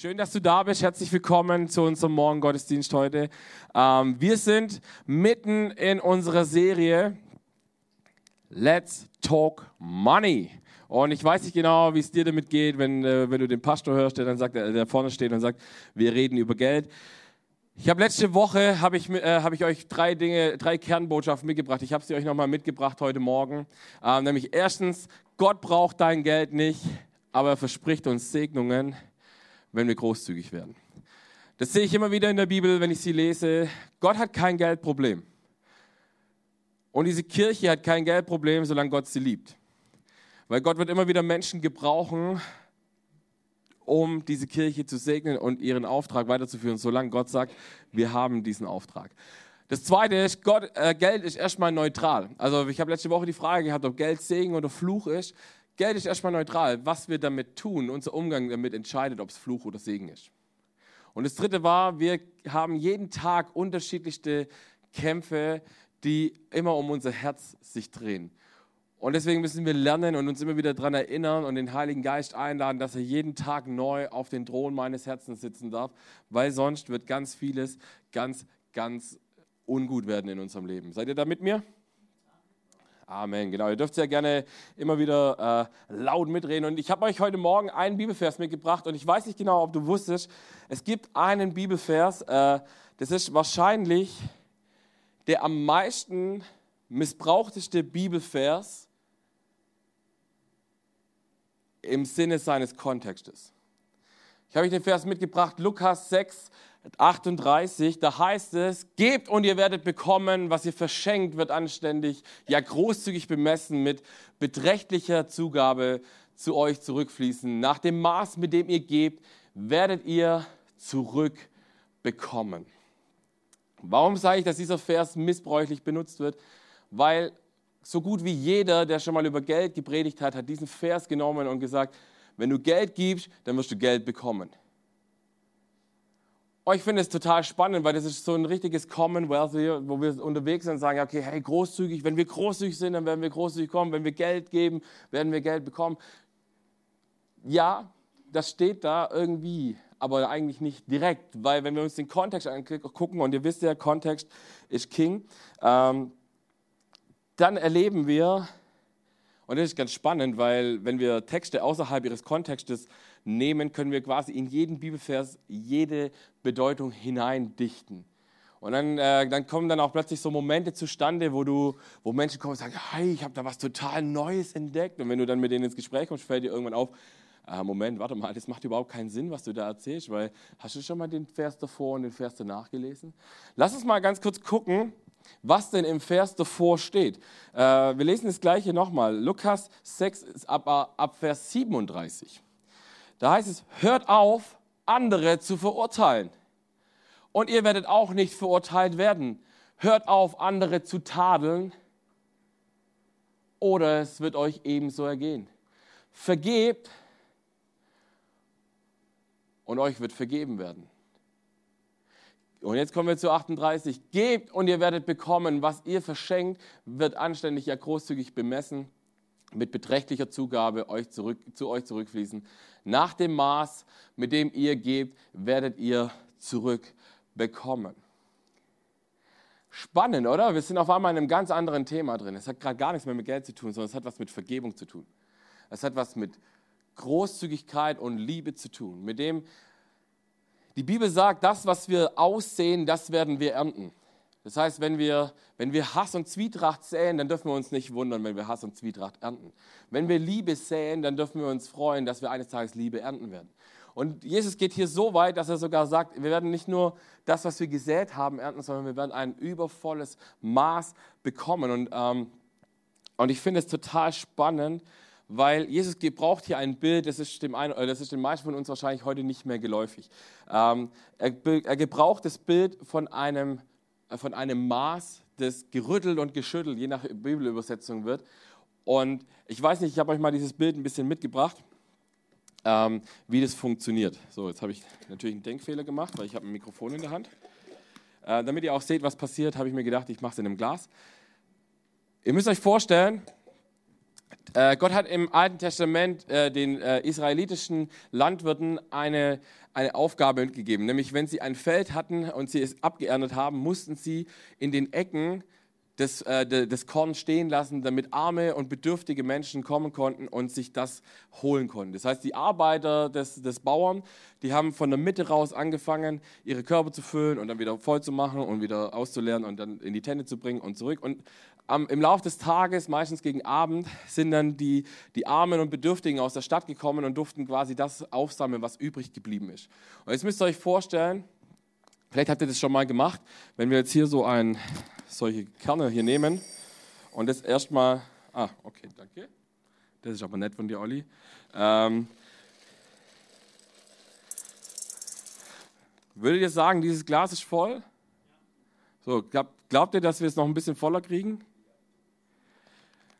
Schön, dass du da bist. Herzlich willkommen zu unserem Morgengottesdienst heute. Ähm, wir sind mitten in unserer Serie Let's Talk Money. Und ich weiß nicht genau, wie es dir damit geht, wenn, äh, wenn du den Pastor hörst, der dann sagt, der, der vorne steht und sagt, wir reden über Geld. Ich habe letzte Woche habe ich, äh, hab ich euch drei Dinge, drei Kernbotschaften mitgebracht. Ich habe sie euch nochmal mitgebracht heute Morgen. Ähm, nämlich erstens, Gott braucht dein Geld nicht, aber er verspricht uns Segnungen wenn wir großzügig werden. Das sehe ich immer wieder in der Bibel, wenn ich sie lese. Gott hat kein Geldproblem. Und diese Kirche hat kein Geldproblem, solange Gott sie liebt. Weil Gott wird immer wieder Menschen gebrauchen, um diese Kirche zu segnen und ihren Auftrag weiterzuführen, solange Gott sagt, wir haben diesen Auftrag. Das Zweite ist, Gott, äh, Geld ist erstmal neutral. Also ich habe letzte Woche die Frage gehabt, ob Geld Segen oder Fluch ist. Geld ist erstmal neutral. Was wir damit tun, unser Umgang damit entscheidet, ob es Fluch oder Segen ist. Und das dritte war, wir haben jeden Tag unterschiedlichste Kämpfe, die immer um unser Herz sich drehen. Und deswegen müssen wir lernen und uns immer wieder daran erinnern und den Heiligen Geist einladen, dass er jeden Tag neu auf den Thron meines Herzens sitzen darf, weil sonst wird ganz vieles ganz, ganz ungut werden in unserem Leben. Seid ihr da mit mir? Amen, genau. Ihr dürft ja gerne immer wieder äh, laut mitreden. Und ich habe euch heute Morgen einen Bibelvers mitgebracht und ich weiß nicht genau, ob du wusstest, es gibt einen Bibelvers, äh, das ist wahrscheinlich der am meisten missbrauchteste Bibelvers im Sinne seines Kontextes. Ich habe euch den Vers mitgebracht, Lukas 6, 38, da heißt es, gebt und ihr werdet bekommen, was ihr verschenkt, wird anständig, ja großzügig bemessen, mit beträchtlicher Zugabe zu euch zurückfließen. Nach dem Maß, mit dem ihr gebt, werdet ihr zurückbekommen. Warum sage ich, dass dieser Vers missbräuchlich benutzt wird? Weil so gut wie jeder, der schon mal über Geld gepredigt hat, hat diesen Vers genommen und gesagt, wenn du Geld gibst, dann wirst du Geld bekommen. Oh, ich finde es total spannend, weil das ist so ein richtiges Commonwealth, wo wir unterwegs sind und sagen, okay, hey, großzügig, wenn wir großzügig sind, dann werden wir großzügig kommen, wenn wir Geld geben, werden wir Geld bekommen. Ja, das steht da irgendwie, aber eigentlich nicht direkt, weil wenn wir uns den Kontext angucken, und ihr wisst ja, Kontext ist King, ähm, dann erleben wir, und das ist ganz spannend, weil wenn wir Texte außerhalb ihres Kontextes nehmen, können wir quasi in jeden Bibelvers jede Bedeutung hineindichten. Und dann, äh, dann kommen dann auch plötzlich so Momente zustande, wo, du, wo Menschen kommen und sagen, hey, ich habe da was total Neues entdeckt. Und wenn du dann mit denen ins Gespräch kommst, fällt dir irgendwann auf, äh, Moment, warte mal, das macht überhaupt keinen Sinn, was du da erzählst, weil hast du schon mal den Vers davor und den Vers danach gelesen? Lass uns mal ganz kurz gucken, was denn im Vers davor steht. Äh, wir lesen das gleiche nochmal. Lukas 6 ab, ab Vers 37. Da heißt es, hört auf, andere zu verurteilen. Und ihr werdet auch nicht verurteilt werden. Hört auf, andere zu tadeln, oder es wird euch ebenso ergehen. Vergebt, und euch wird vergeben werden. Und jetzt kommen wir zu 38. Gebt und ihr werdet bekommen, was ihr verschenkt, wird anständig ja großzügig bemessen, mit beträchtlicher Zugabe euch zurück, zu euch zurückfließen. Nach dem Maß, mit dem ihr gebt, werdet ihr zurückbekommen. Spannend, oder? Wir sind auf einmal in einem ganz anderen Thema drin. Es hat gerade gar nichts mehr mit Geld zu tun, sondern es hat was mit Vergebung zu tun. Es hat was mit Großzügigkeit und Liebe zu tun. Mit dem, die Bibel sagt, das, was wir aussehen, das werden wir ernten. Das heißt, wenn wir, wenn wir Hass und Zwietracht säen, dann dürfen wir uns nicht wundern, wenn wir Hass und Zwietracht ernten. Wenn wir Liebe säen, dann dürfen wir uns freuen, dass wir eines Tages Liebe ernten werden. Und Jesus geht hier so weit, dass er sogar sagt, wir werden nicht nur das, was wir gesät haben, ernten, sondern wir werden ein übervolles Maß bekommen. Und, ähm, und ich finde es total spannend, weil Jesus gebraucht hier ein Bild, das ist dem, einen, das ist den meisten von uns wahrscheinlich heute nicht mehr geläufig. Ähm, er, er gebraucht das Bild von einem von einem Maß, das gerüttelt und geschüttelt, je nach Bibelübersetzung wird. Und ich weiß nicht, ich habe euch mal dieses Bild ein bisschen mitgebracht, ähm, wie das funktioniert. So, jetzt habe ich natürlich einen Denkfehler gemacht, weil ich habe ein Mikrofon in der Hand. Äh, damit ihr auch seht, was passiert, habe ich mir gedacht, ich mache es in einem Glas. Ihr müsst euch vorstellen, Äh, Gott hat im Alten Testament äh, den äh, israelitischen Landwirten eine, eine Aufgabe mitgegeben, nämlich wenn sie ein Feld hatten und sie es abgeerntet haben, mussten sie in den Ecken das, äh, das Korn stehen lassen, damit arme und bedürftige Menschen kommen konnten und sich das holen konnten. Das heißt, die Arbeiter des, des Bauern, die haben von der Mitte raus angefangen, ihre Körbe zu füllen und dann wieder voll zu machen und wieder auszuleeren und dann in die Tenne zu bringen und zurück. Und am, im Laufe des Tages, meistens gegen Abend, sind dann die, die Armen und Bedürftigen aus der Stadt gekommen und durften quasi das aufsammeln, was übrig geblieben ist. Und jetzt müsst ihr euch vorstellen, vielleicht habt ihr das schon mal gemacht, wenn wir jetzt hier so ein solche Kerne hier nehmen und das erstmal. Ah, okay, danke. Das ist aber nett von dir, Olli. Ähm, würdet ihr sagen, dieses Glas ist voll? So, glaubt, glaubt ihr, dass wir es noch ein bisschen voller kriegen?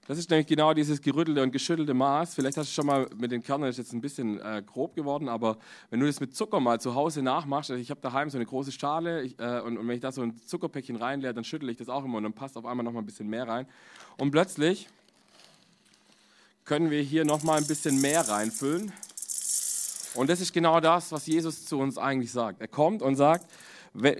Das ist nämlich genau dieses gerüttelte und geschüttelte Maß. Vielleicht hast du schon mal mit den Kernen, das ist jetzt ein bisschen äh, grob geworden, aber wenn du das mit Zucker mal zu Hause nachmachst, also ich habe daheim so eine große Schale ich, äh, und, und, wenn ich da so ein Zuckerpäckchen reinleere, dann schüttle ich das auch immer und dann passt auf einmal noch mal ein bisschen mehr rein. Und plötzlich können wir hier noch mal ein bisschen mehr reinfüllen. Und das ist genau das, was Jesus zu uns eigentlich sagt. Er kommt und sagt,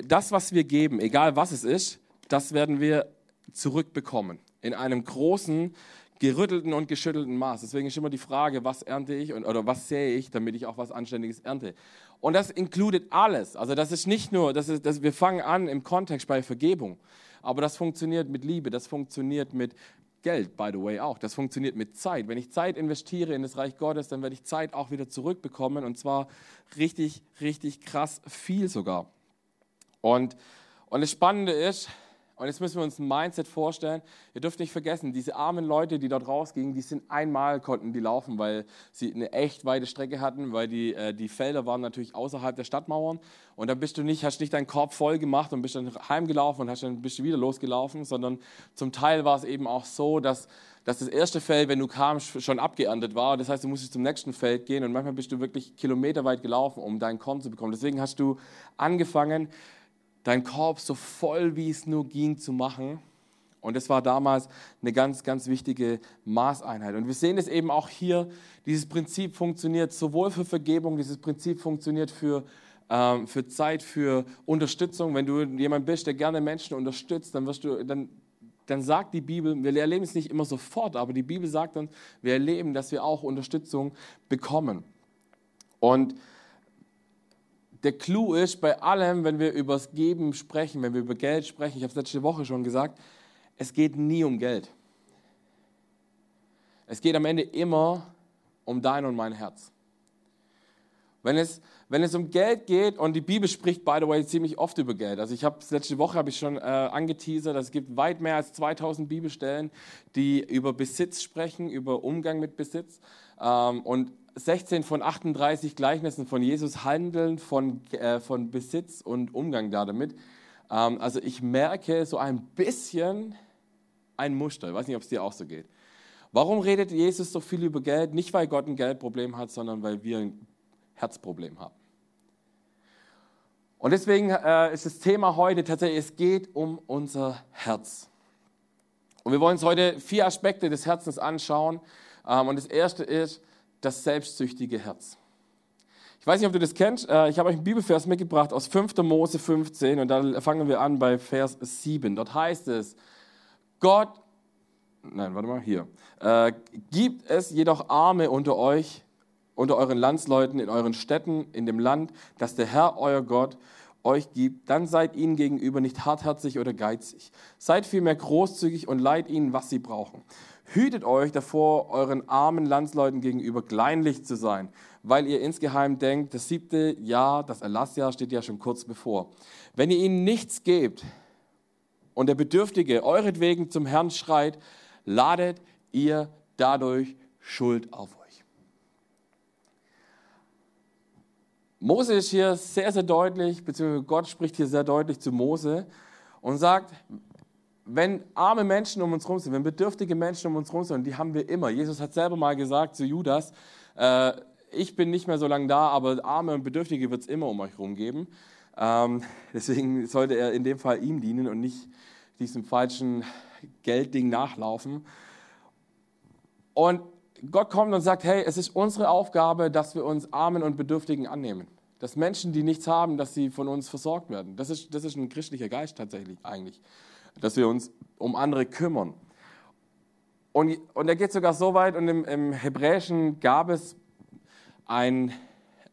das, was wir geben, egal was es ist, das werden wir zurückbekommen in einem großen, gerüttelten und geschüttelten Maß. Deswegen ist immer die Frage, was ernte ich und, oder was sähe ich, damit ich auch was Anständiges ernte. Und das inkludiert alles. Also das ist nicht nur, das ist, das, wir fangen an im Kontext bei Vergebung, aber das funktioniert mit Liebe, das funktioniert mit Geld, by the way, auch. Das funktioniert mit Zeit. Wenn ich Zeit investiere in das Reich Gottes, dann werde ich Zeit auch wieder zurückbekommen und zwar richtig, richtig krass viel sogar. Und, und das Spannende ist, und jetzt müssen wir uns ein Mindset vorstellen. Ihr dürft nicht vergessen, diese armen Leute, die dort rausgingen, die sind einmal konnten die laufen, weil sie eine echt weite Strecke hatten, weil die, äh, die Felder waren natürlich außerhalb der Stadtmauern. Und dann bist du nicht, hast nicht deinen Korb voll gemacht und bist dann heimgelaufen und hast dann bist du wieder losgelaufen, sondern zum Teil war es eben auch so, dass, dass das erste Feld, wenn du kamst, schon abgeerntet war. Das heißt, du musstest zum nächsten Feld gehen und manchmal bist du wirklich kilometerweit gelaufen, um deinen Korn zu bekommen. Deswegen hast du angefangen, deinen Korb so voll wie es nur ging zu machen. Und das war damals eine ganz, ganz wichtige Maßeinheit. Und wir sehen es eben auch hier, dieses Prinzip funktioniert sowohl für Vergebung, dieses Prinzip funktioniert für, ähm, für Zeit, für Unterstützung. Wenn du jemand bist, der gerne Menschen unterstützt, dann wirst du, dann, dann sagt die Bibel, wir erleben es nicht immer sofort, aber die Bibel sagt uns, wir erleben, dass wir auch Unterstützung bekommen. Und der Clou ist bei allem, wenn wir über das Geben sprechen, wenn wir über Geld sprechen, ich habe es letzte Woche schon gesagt, es geht nie um Geld. Es geht am Ende immer um dein und mein Herz. Wenn es, wenn es um Geld geht, und die Bibel spricht, by the way, ziemlich oft über Geld. Also ich habe letzte Woche habe ich schon äh, angeteasert, es gibt weit mehr als 2000 Bibelstellen, die über Besitz sprechen, über Umgang mit Besitz. Ähm, und 16 von 38 Gleichnissen von Jesus handeln von, äh, von Besitz und Umgang damit. Ähm, also ich merke so ein bisschen ein Muster. Ich weiß nicht, ob es dir auch so geht. Warum redet Jesus so viel über Geld? Nicht, weil Gott ein Geldproblem hat, sondern weil wir ein Herzproblem haben. Und deswegen äh, ist das Thema heute tatsächlich, es geht um unser Herz. Und wir wollen uns heute vier Aspekte des Herzens anschauen. Ähm, und das erste ist, das selbstsüchtige Herz. Ich weiß nicht, ob du das kennst. Äh, ich habe euch einen Bibelvers mitgebracht aus 5. Mose 15 und da fangen wir an bei Vers 7. Dort heißt es, Gott, nein, warte mal, hier, äh, gibt es jedoch Arme unter euch, unter euren Landsleuten, in euren Städten, in dem Land, das der Herr, euer Gott, euch gibt, dann seid ihnen gegenüber nicht hartherzig oder geizig. Seid vielmehr großzügig und leiht ihnen, was sie brauchen. Hütet euch davor, euren armen Landsleuten gegenüber kleinlich zu sein, weil ihr insgeheim denkt, das siebte Jahr, das Erlassjahr steht ja schon kurz bevor. Wenn ihr ihnen nichts gebt und der Bedürftige euretwegen zum Herrn schreit, ladet ihr dadurch Schuld auf euch. Mose ist hier sehr, sehr deutlich, beziehungsweise Gott spricht hier sehr deutlich zu Mose und sagt, wenn arme Menschen um uns herum sind, wenn bedürftige Menschen um uns herum sind, und die haben wir immer. Jesus hat selber mal gesagt zu Judas, äh, ich bin nicht mehr so lange da, aber arme und Bedürftige wird es immer um euch herum geben. Ähm, deswegen sollte er in dem Fall ihm dienen und nicht diesem falschen Geldding nachlaufen. Und Gott kommt und sagt, hey, es ist unsere Aufgabe, dass wir uns Armen und Bedürftigen annehmen. Dass Menschen, die nichts haben, dass sie von uns versorgt werden. Das ist, das ist ein christlicher Geist tatsächlich eigentlich. Dass wir uns um andere kümmern. Und, und er geht sogar so weit, und im, im Hebräischen gab es ein,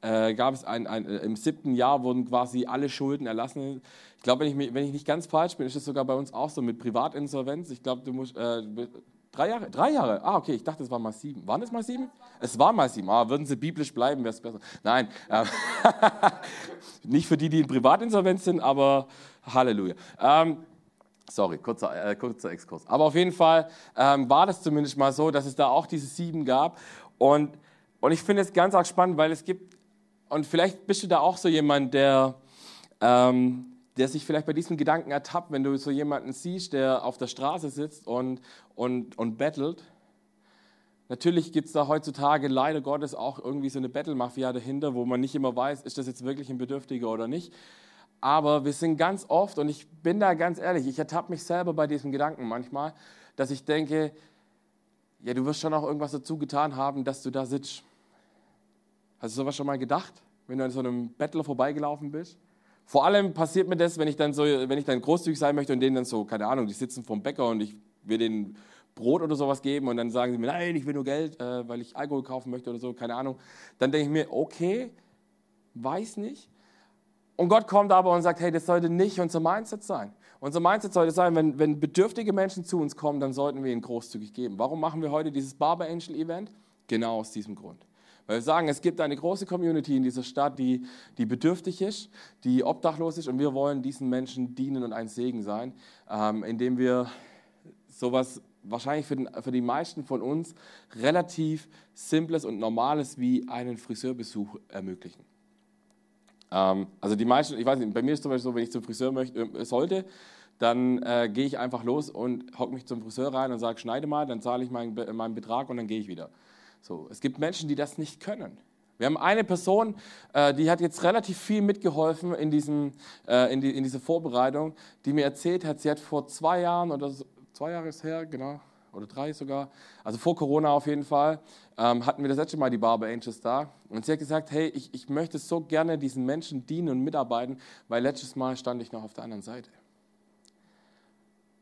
äh, gab es ein, ein, im siebten Jahr wurden quasi alle Schulden erlassen. Ich glaube, wenn ich, wenn ich nicht ganz falsch bin, ist es sogar bei uns auch so mit Privatinsolvenz. Ich glaube, du musst, äh, drei Jahre, drei Jahre, ah, okay, ich dachte, es waren mal sieben. Waren es mal sieben? Es waren mal sieben. Ah, würden sie biblisch bleiben, wäre es besser. Nein, äh, nicht für die, die in Privatinsolvenz sind, aber Halleluja. Ähm, Sorry, kurzer, äh, kurzer Exkurs. Aber auf jeden Fall ähm, war das zumindest mal so, dass es da auch diese sieben gab. Und, und ich finde es ganz arg spannend, weil es gibt, und vielleicht bist du da auch so jemand, der, ähm, der sich vielleicht bei diesem Gedanken ertappt, wenn du so jemanden siehst, der auf der Straße sitzt und, und, und bettelt. Natürlich gibt es da heutzutage leider Gottes auch irgendwie so eine Battle-Mafia dahinter, wo man nicht immer weiß, ist das jetzt wirklich ein Bedürftiger oder nicht. Aber wir sind ganz oft, und ich bin da ganz ehrlich, ich ertappe mich selber bei diesem Gedanken manchmal, dass ich denke, ja, du wirst schon auch irgendwas dazu getan haben, dass du da sitzt. Hast du sowas schon mal gedacht, wenn du an so einem Bettler vorbeigelaufen bist? Vor allem passiert mir das, wenn ich dann so, wenn ich dann großzügig sein möchte und denen dann so, keine Ahnung, die sitzen vom Bäcker und ich will denen Brot oder sowas geben und dann sagen sie mir, nein, ich will nur Geld, äh, weil ich Alkohol kaufen möchte oder so, keine Ahnung. Dann denke ich mir, okay, weiß nicht. Und Gott kommt aber und sagt, hey, das sollte nicht unser Mindset sein. Unser Mindset sollte sein, wenn, wenn bedürftige Menschen zu uns kommen, dann sollten wir ihnen großzügig geben. Warum machen wir heute dieses Barber Angel Event? Genau aus diesem Grund. Weil wir sagen, es gibt eine große Community in dieser Stadt, die, die bedürftig ist, die obdachlos ist und wir wollen diesen Menschen dienen und ein Segen sein, ähm, indem wir sowas wahrscheinlich für, den, für die meisten von uns relativ Simples und Normales wie einen Friseurbesuch ermöglichen. Ähm, also die meisten, ich weiß nicht, bei mir ist zum Beispiel so, wenn ich zum Friseur möchte, äh, sollte, dann äh, gehe ich einfach los und hocke mich zum Friseur rein und sage, schneide mal, dann zahle ich meinen, meinen Betrag und dann gehe ich wieder. So, es gibt Menschen, die das nicht können. Wir haben eine Person, äh, die hat jetzt relativ viel mitgeholfen in, diesem, äh, in, die, in dieser Vorbereitung, die mir erzählt hat, sie hat vor zwei Jahren oder so, zwei Jahre ist her, genau, oder drei sogar, also vor Corona auf jeden Fall, ähm, hatten wir das letzte Mal die Barber Angels da. Und sie hat gesagt, hey, ich, ich möchte so gerne diesen Menschen dienen und mitarbeiten, weil letztes Mal stand ich noch auf der anderen Seite.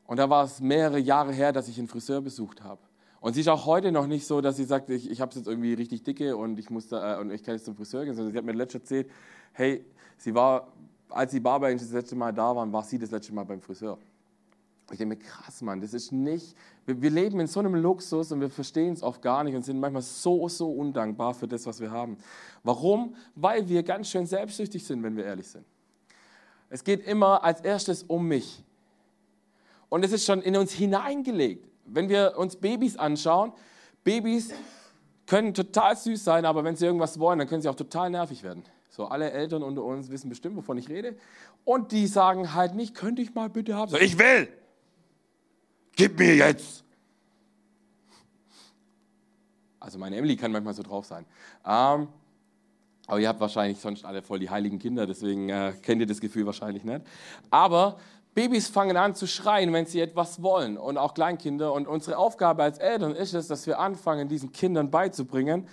Und da war es mehrere Jahre her, dass ich einen Friseur besucht habe. Und sie ist auch heute noch nicht so, dass sie sagt, ich, ich habe es jetzt irgendwie richtig dicke und ich, muss da, äh, und ich kann jetzt zum Friseur gehen, sondern sie hat mir letztes erzählt, hey, sie war, als die Barber Angels das letzte Mal da waren, war sie das letzte Mal beim Friseur. Ich denke mir, krass, Mann, das ist nicht, wir, wir leben in so einem Luxus und wir verstehen es oft gar nicht und sind manchmal so, so undankbar für das, was wir haben. Warum? Weil wir ganz schön selbstsüchtig sind, wenn wir ehrlich sind. Es geht immer als erstes um mich. Und es ist schon in uns hineingelegt. Wenn wir uns Babys anschauen, Babys können total süß sein, aber wenn sie irgendwas wollen, dann können sie auch total nervig werden. So, alle Eltern unter uns wissen bestimmt, wovon ich rede. Und die sagen halt nicht, könnte ich mal bitte haben. So, ich will! Gib mir jetzt. Also meine Emily kann manchmal so drauf sein. Ähm, aber ihr habt wahrscheinlich sonst alle voll die heiligen Kinder, deswegen äh, kennt ihr das Gefühl wahrscheinlich nicht. Aber Babys fangen an zu schreien, wenn sie etwas wollen und auch Kleinkinder. Und unsere Aufgabe als Eltern ist es, dass wir anfangen, diesen Kindern beizubringen,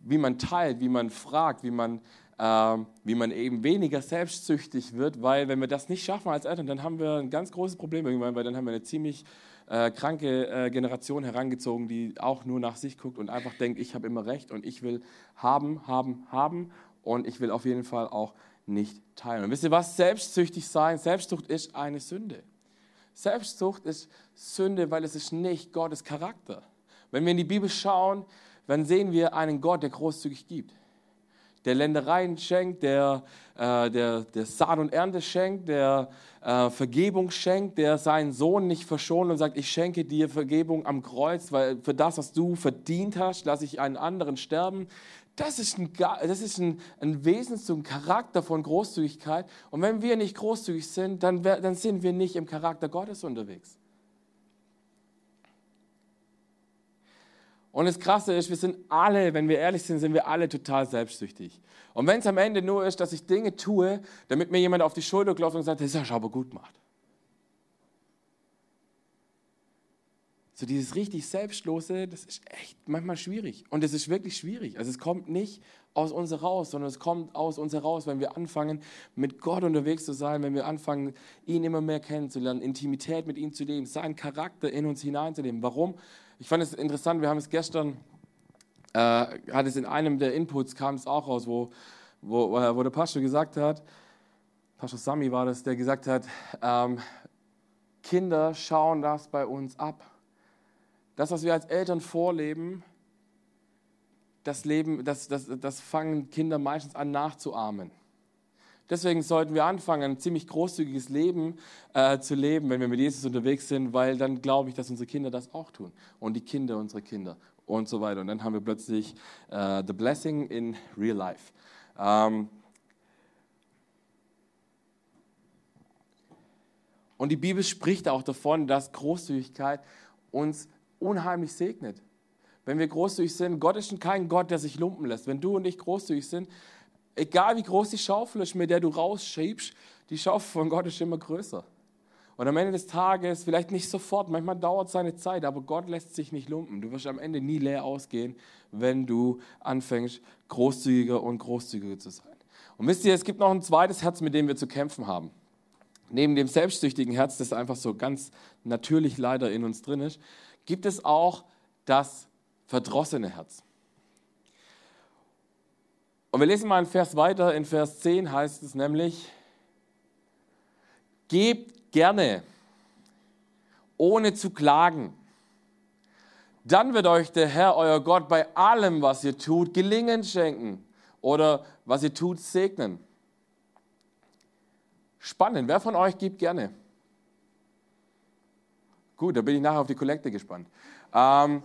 wie man teilt, wie man fragt, wie man wie man eben weniger selbstsüchtig wird, weil wenn wir das nicht schaffen als Eltern, dann haben wir ein ganz großes Problem irgendwann, weil dann haben wir eine ziemlich äh, kranke äh, Generation herangezogen, die auch nur nach sich guckt und einfach denkt, ich habe immer recht und ich will haben, haben, haben und ich will auf jeden Fall auch nicht teilen. Und wisst ihr was? Selbstsüchtig sein, Selbstsucht ist eine Sünde. Selbstsucht ist Sünde, weil es ist nicht Gottes Charakter. Wenn wir in die Bibel schauen, dann sehen wir einen Gott, der großzügig gibt der Ländereien schenkt, der, äh, der, der Saat und Ernte schenkt, der äh, Vergebung schenkt, der seinen Sohn nicht verschont und sagt, ich schenke dir Vergebung am Kreuz, weil für das, was du verdient hast, lasse ich einen anderen sterben. Das ist ein, das ist ein, ein Wesen Charakter von Großzügigkeit. Und wenn wir nicht großzügig sind, dann, dann sind wir nicht im Charakter Gottes unterwegs. Und das Krasse ist, wir sind alle, wenn wir ehrlich sind, sind wir alle total selbstsüchtig. Und wenn es am Ende nur ist, dass ich Dinge tue, damit mir jemand auf die Schulter klopft und sagt, das hast du aber gut gemacht. So dieses richtig Selbstlose, das ist echt manchmal schwierig. Und es ist wirklich schwierig. Also es kommt nicht aus uns heraus, sondern es kommt aus uns heraus, wenn wir anfangen, mit Gott unterwegs zu sein, wenn wir anfangen, ihn immer mehr kennenzulernen, Intimität mit ihm zu leben, seinen Charakter in uns hineinzuleben. Warum? Ich fand es interessant, wir haben es gestern, äh, hat es in einem der Inputs, kam es auch raus, wo, wo, wo der Pastor gesagt hat, Pastor Sami war das, der gesagt hat, ähm, Kinder schauen das bei uns ab. Das, was wir als Eltern vorleben, das, Leben, das, das, das fangen Kinder meistens an nachzuahmen. Deswegen sollten wir anfangen, ein ziemlich großzügiges Leben äh, zu leben, wenn wir mit Jesus unterwegs sind, weil dann glaube ich, dass unsere Kinder das auch tun und die Kinder unserer Kinder und so weiter. Und dann haben wir plötzlich äh, the blessing in real life. Ähm und die Bibel spricht auch davon, dass Großzügigkeit uns unheimlich segnet. Wenn wir großzügig sind, Gott ist kein Gott, der sich lumpen lässt. Wenn du und ich großzügig sind, egal wie groß die Schaufel ist, mit der du rausschiebst, die Schaufel von Gott ist immer größer. Und am Ende des Tages, vielleicht nicht sofort, manchmal dauert es seine Zeit, aber Gott lässt sich nicht lumpen. Du wirst am Ende nie leer ausgehen, wenn du anfängst, großzügiger und großzügiger zu sein. Und wisst ihr, es gibt noch ein zweites Herz, mit dem wir zu kämpfen haben. Neben dem selbstsüchtigen Herz, das einfach so ganz natürlich leider in uns drin ist, gibt es auch das verdrossene Herz. Und wir lesen mal einen Vers weiter. In Vers 10 heißt es nämlich, gebt gerne, ohne zu klagen. Dann wird euch der Herr, euer Gott, bei allem, was ihr tut, gelingen schenken oder was ihr tut, segnen. Spannend. Wer von euch gibt gerne? Gut, da bin ich nachher auf die Kollekte gespannt. Ähm,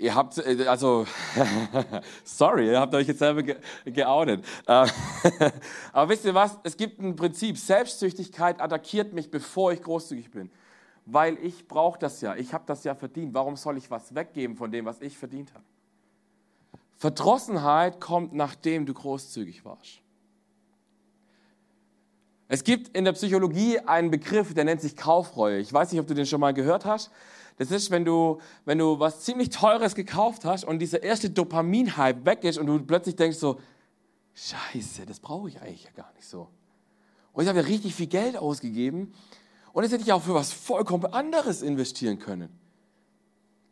ihr habt, äh, also, sorry, ihr habt euch jetzt selber ge geoutet. Ähm, aber wisst ihr was? Es gibt ein Prinzip. Selbstsüchtigkeit attackiert mich, bevor ich großzügig bin. Weil ich brauche das ja. Ich habe das ja verdient. Warum soll ich was weggeben von dem, was ich verdient habe? Verdrossenheit kommt, nachdem du großzügig warst. Es gibt in der Psychologie einen Begriff, der nennt sich Kaufreue. Ich weiß nicht, ob du den schon mal gehört hast. Das ist, wenn du, wenn du was ziemlich Teures gekauft hast und dieser erste Dopamin-Hype weg ist und du plötzlich denkst so, Scheiße, das brauche ich eigentlich ja gar nicht so. Und ich habe ja richtig viel Geld ausgegeben und jetzt hätte ich auch für was vollkommen anderes investieren können.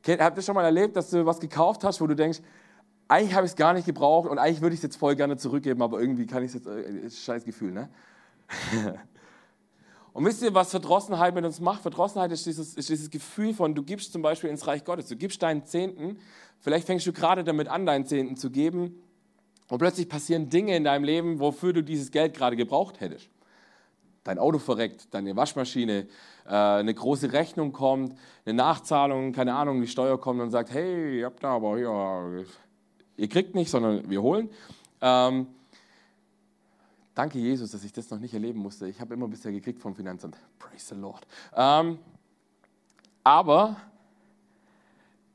Habt ihr schon mal erlebt, dass du was gekauft hast, wo du denkst, eigentlich habe ich es gar nicht gebraucht und eigentlich würde ich es jetzt voll gerne zurückgeben, aber irgendwie kann ich es jetzt, äh, scheiß Gefühl, ne? Und wisst ihr, was Verdrossenheit mit uns macht? Verdrossenheit ist dieses, ist dieses Gefühl von, du gibst zum Beispiel ins Reich Gottes, du gibst deinen Zehnten, vielleicht fängst du gerade damit an, deinen Zehnten zu geben und plötzlich passieren Dinge in deinem Leben, wofür du dieses Geld gerade gebraucht hättest. Dein Auto verreckt, deine Waschmaschine, äh, eine große Rechnung kommt, eine Nachzahlung, keine Ahnung, die Steuer kommt und sagt, hey, ihr habt da aber, ja, ihr kriegt nicht, sondern wir holen. Ähm, Danke, Jesus, dass ich das noch nicht erleben musste. Ich habe immer bisher gekriegt vom Finanzamt. Praise the Lord. Ähm, aber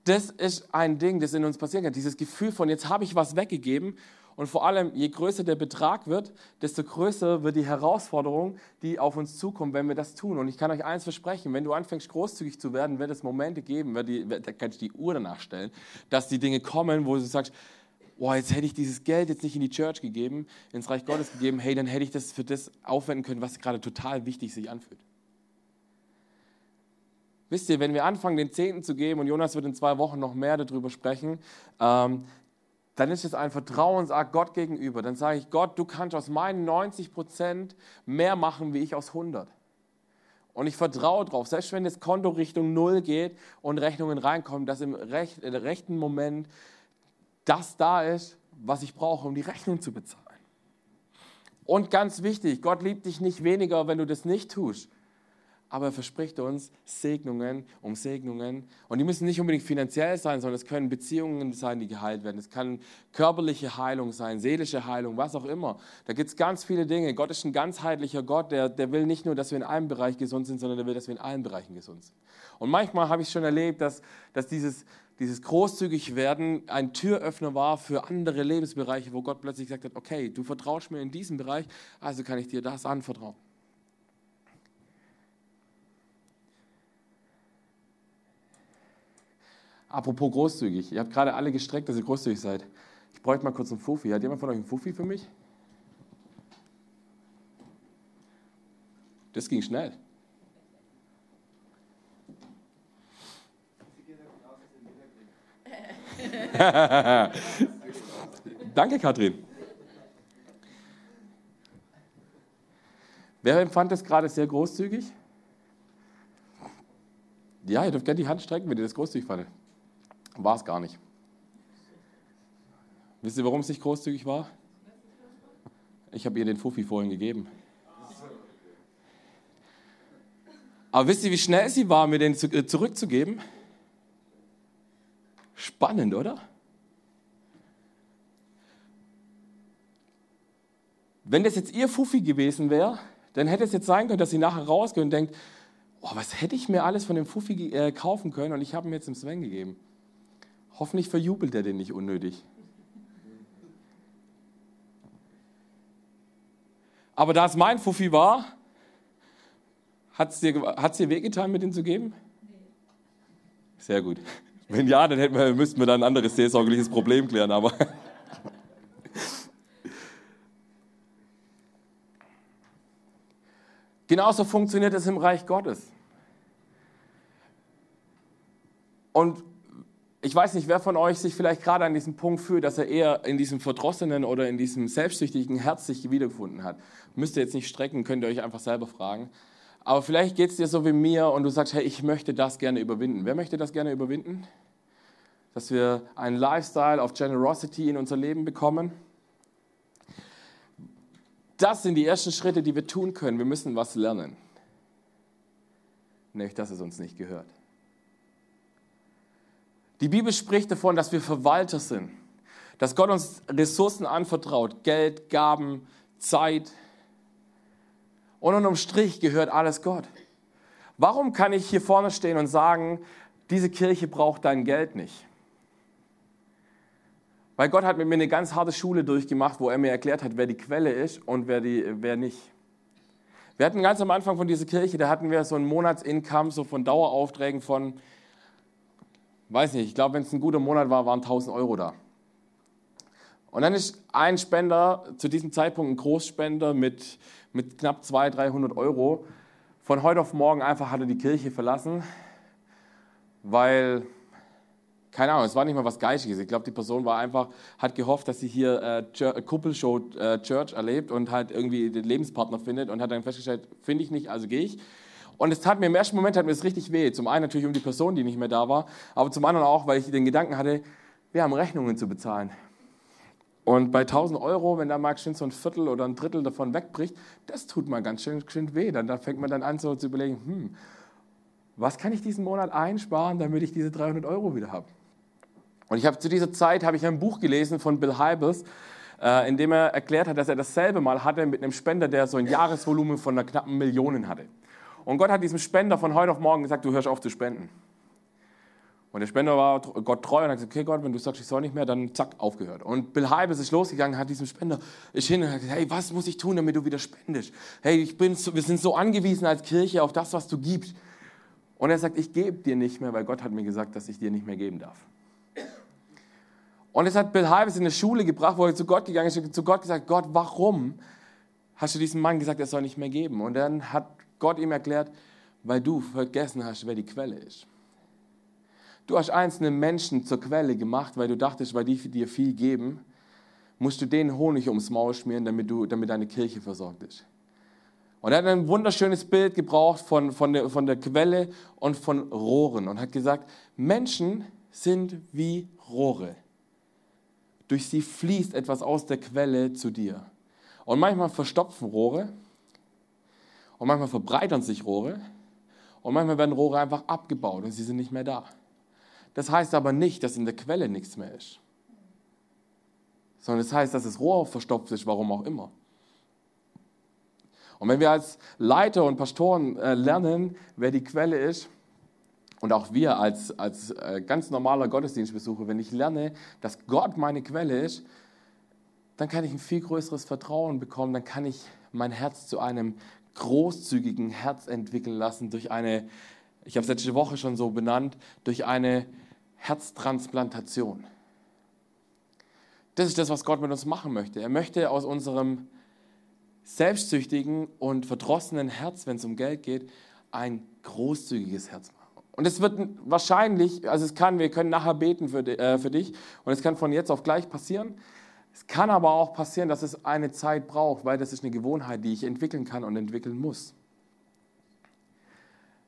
das ist ein Ding, das in uns passieren kann. Dieses Gefühl von, jetzt habe ich was weggegeben. Und vor allem, je größer der Betrag wird, desto größer wird die Herausforderung, die auf uns zukommt, wenn wir das tun. Und ich kann euch eins versprechen, wenn du anfängst, großzügig zu werden, wird es Momente geben, wird die, da kannst du die Uhr danach stellen, dass die Dinge kommen, wo du sagst, boah, jetzt hätte ich dieses Geld jetzt nicht in die Church gegeben, ins Reich Gottes gegeben, hey, dann hätte ich das für das aufwenden können, was gerade total wichtig sich anfühlt. Wisst ihr, wenn wir anfangen, den Zehnten zu geben, und Jonas wird in zwei Wochen noch mehr darüber sprechen, ähm, dann ist es ein Vertrauensakt Gott gegenüber. Dann sage ich, Gott, du kannst aus meinen 90 Prozent mehr machen, wie ich aus 100. Und ich vertraue darauf, selbst wenn das Konto Richtung Null geht und Rechnungen reinkommen, dass im recht, rechten Moment das da ist, was ich brauche, um die Rechnung zu bezahlen. Und ganz wichtig, Gott liebt dich nicht weniger, wenn du das nicht tust. Aber er verspricht uns Segnungen um Segnungen. Und die müssen nicht unbedingt finanziell sein, sondern es können Beziehungen sein, die geheilt werden. Es kann körperliche Heilung sein, seelische Heilung, was auch immer. Da gibt es ganz viele Dinge. Gott ist ein ganzheitlicher Gott, der, der will nicht nur, dass wir in einem Bereich gesund sind, sondern der will, dass wir in allen Bereichen gesund sind. Und manchmal habe ich schon erlebt, dass, dass dieses, dieses großzügig werden ein Türöffner war für andere Lebensbereiche, wo Gott plötzlich gesagt hat, okay, du vertraust mir in diesem Bereich, also kann ich dir das anvertrauen. Apropos großzügig. Ihr habt gerade alle gestreckt, dass ihr großzügig seid. Ich bräuchte mal kurz einen Fuffi. Hat jemand von euch einen Fuffi für mich? Das ging schnell. Danke, Katrin. Wer empfand das gerade sehr großzügig? Ja, ihr dürft gerne die Hand strecken, wenn ihr das großzügig fandet. War es gar nicht. Wisst ihr, warum es nicht großzügig war? Ich habe ihr den Fuffi vorhin gegeben. Aber wisst ihr, wie schnell sie war, mir den äh, zurückzugeben? Spannend, oder? Wenn das jetzt ihr Fuffi gewesen wäre, dann hätte es jetzt sein können, dass sie nachher rausgeht und denkt, oh, was hätte ich mir alles von dem Fuffi äh, kaufen können und ich habe ihn jetzt dem Sven gegeben. Hoffentlich verjubelt er den nicht unnötig. Aber da es mein Fuffi war, hat es dir, hat's dir wehgetan, mit ihm zu geben? Sehr gut. Wenn ja, dann wir, müssten wir dann ein anderes seelsorgliches Problem klären. Aber Genauso funktioniert es im Reich Gottes. Und ich weiß nicht, wer von euch sich vielleicht gerade an diesem Punkt fühlt, dass er eher in diesem verdrossenen oder in diesem selbstsüchtigen Herz sich wiedergefunden hat. Müsst ihr jetzt nicht strecken, könnt ihr euch einfach selber fragen. Aber vielleicht geht es dir so wie mir und du sagst, hey, ich möchte das gerne überwinden. Wer möchte das gerne überwinden? Dass wir einen Lifestyle of Generosity in unser Leben bekommen. Das sind die ersten Schritte, die wir tun können. Wir müssen was lernen. Nämlich, dass es uns nicht gehört. Die Bibel spricht davon, dass wir Verwalter sind, dass Gott uns Ressourcen anvertraut, Geld, Gaben, Zeit. Und unterm Strich gehört alles Gott. Warum kann ich hier vorne stehen und sagen, diese Kirche braucht dein Geld nicht? Weil Gott hat mit mir eine ganz harte Schule durchgemacht, wo er mir erklärt hat, wer die Quelle ist und wer, die, wer nicht. Wir hatten ganz am Anfang von dieser Kirche, da hatten wir so ein Monatsinkommen so von Daueraufträgen von weiß nicht, ich glaube, wenn es ein guter Monat war, waren 1000 Euro da. Und dann ist ein Spender, zu diesem Zeitpunkt ein Großspender mit, mit knapp 200, 300 Euro, von heute auf morgen einfach hat er die Kirche verlassen, weil, keine Ahnung, es war nicht mal was Geistiges. Ich glaube, die Person war einfach, hat gehofft, dass sie hier äh, Kuppelshow äh, Church erlebt und halt irgendwie den Lebenspartner findet und hat dann festgestellt, finde ich nicht, also gehe ich. Und es tat mir im ersten Moment hat mir das richtig weh. Zum einen natürlich um die Person, die nicht mehr da war, aber zum anderen auch, weil ich den Gedanken hatte, wir haben Rechnungen zu bezahlen. Und bei 1000 Euro, wenn da mal schön so ein Viertel oder ein Drittel davon wegbricht, das tut mal ganz schön, schön weh. Dann, dann fängt man dann an so zu überlegen, hm, was kann ich diesen Monat einsparen, damit ich diese 300 Euro wieder habe? Und ich habe zu dieser Zeit habe ich ein Buch gelesen von Bill Hybels, äh, in dem er erklärt hat, dass er dasselbe mal hatte mit einem Spender, der so ein Jahresvolumen von einer knappen Million hatte. Und Gott hat diesem Spender von heute auf morgen gesagt, du hörst auf zu spenden. Und der Spender war Gott treu und hat gesagt, okay Gott, wenn du sagst, ich soll nicht mehr, dann zack, aufgehört. Und Bill Heibes ist losgegangen, hat diesem Spender, ist hin und hat gesagt, hey, was muss ich tun, damit du wieder spendest? Hey, ich bin, wir sind so angewiesen als Kirche auf das, was du gibst. Und er sagt, ich gebe dir nicht mehr, weil Gott hat mir gesagt, dass ich dir nicht mehr geben darf. Und es hat Bill Heibes in eine Schule gebracht, wo er zu Gott gegangen ist und zu Gott gesagt, Gott, warum hast du diesem Mann gesagt, er soll nicht mehr geben? Und dann hat Gott ihm erklärt, weil du vergessen hast, wer die Quelle ist. Du hast einzelne Menschen zur Quelle gemacht, weil du dachtest, weil die dir viel geben, musst du denen Honig ums Maul schmieren, damit, du, damit deine Kirche versorgt ist. Und er hat ein wunderschönes Bild gebraucht von, von, der, von der Quelle und von Rohren und hat gesagt, Menschen sind wie Rohre. Durch sie fließt etwas aus der Quelle zu dir. Und manchmal verstopfen Rohre und manchmal verbreitern sich Rohre und manchmal werden Rohre einfach abgebaut und sie sind nicht mehr da. Das heißt aber nicht, dass in der Quelle nichts mehr ist. Sondern das heißt, dass das Rohr verstopft ist, warum auch immer. Und wenn wir als Leiter und Pastoren äh, lernen, wer die Quelle ist, und auch wir als, als äh, ganz normaler Gottesdienstbesucher, wenn ich lerne, dass Gott meine Quelle ist, dann kann ich ein viel größeres Vertrauen bekommen, dann kann ich mein Herz zu einem großzügigen Herz entwickeln lassen durch eine, ich habe es letzte Woche schon so benannt, durch eine Herztransplantation. Das ist das, was Gott mit uns machen möchte. Er möchte aus unserem selbstsüchtigen und verdrossenen Herz, wenn es um Geld geht, ein großzügiges Herz machen. Und es wird wahrscheinlich, also es kann, wir können nachher beten für, äh, für dich und es kann von jetzt auf gleich passieren. Es kann aber auch passieren, dass es eine Zeit braucht, weil das ist eine Gewohnheit, die ich entwickeln kann und entwickeln muss.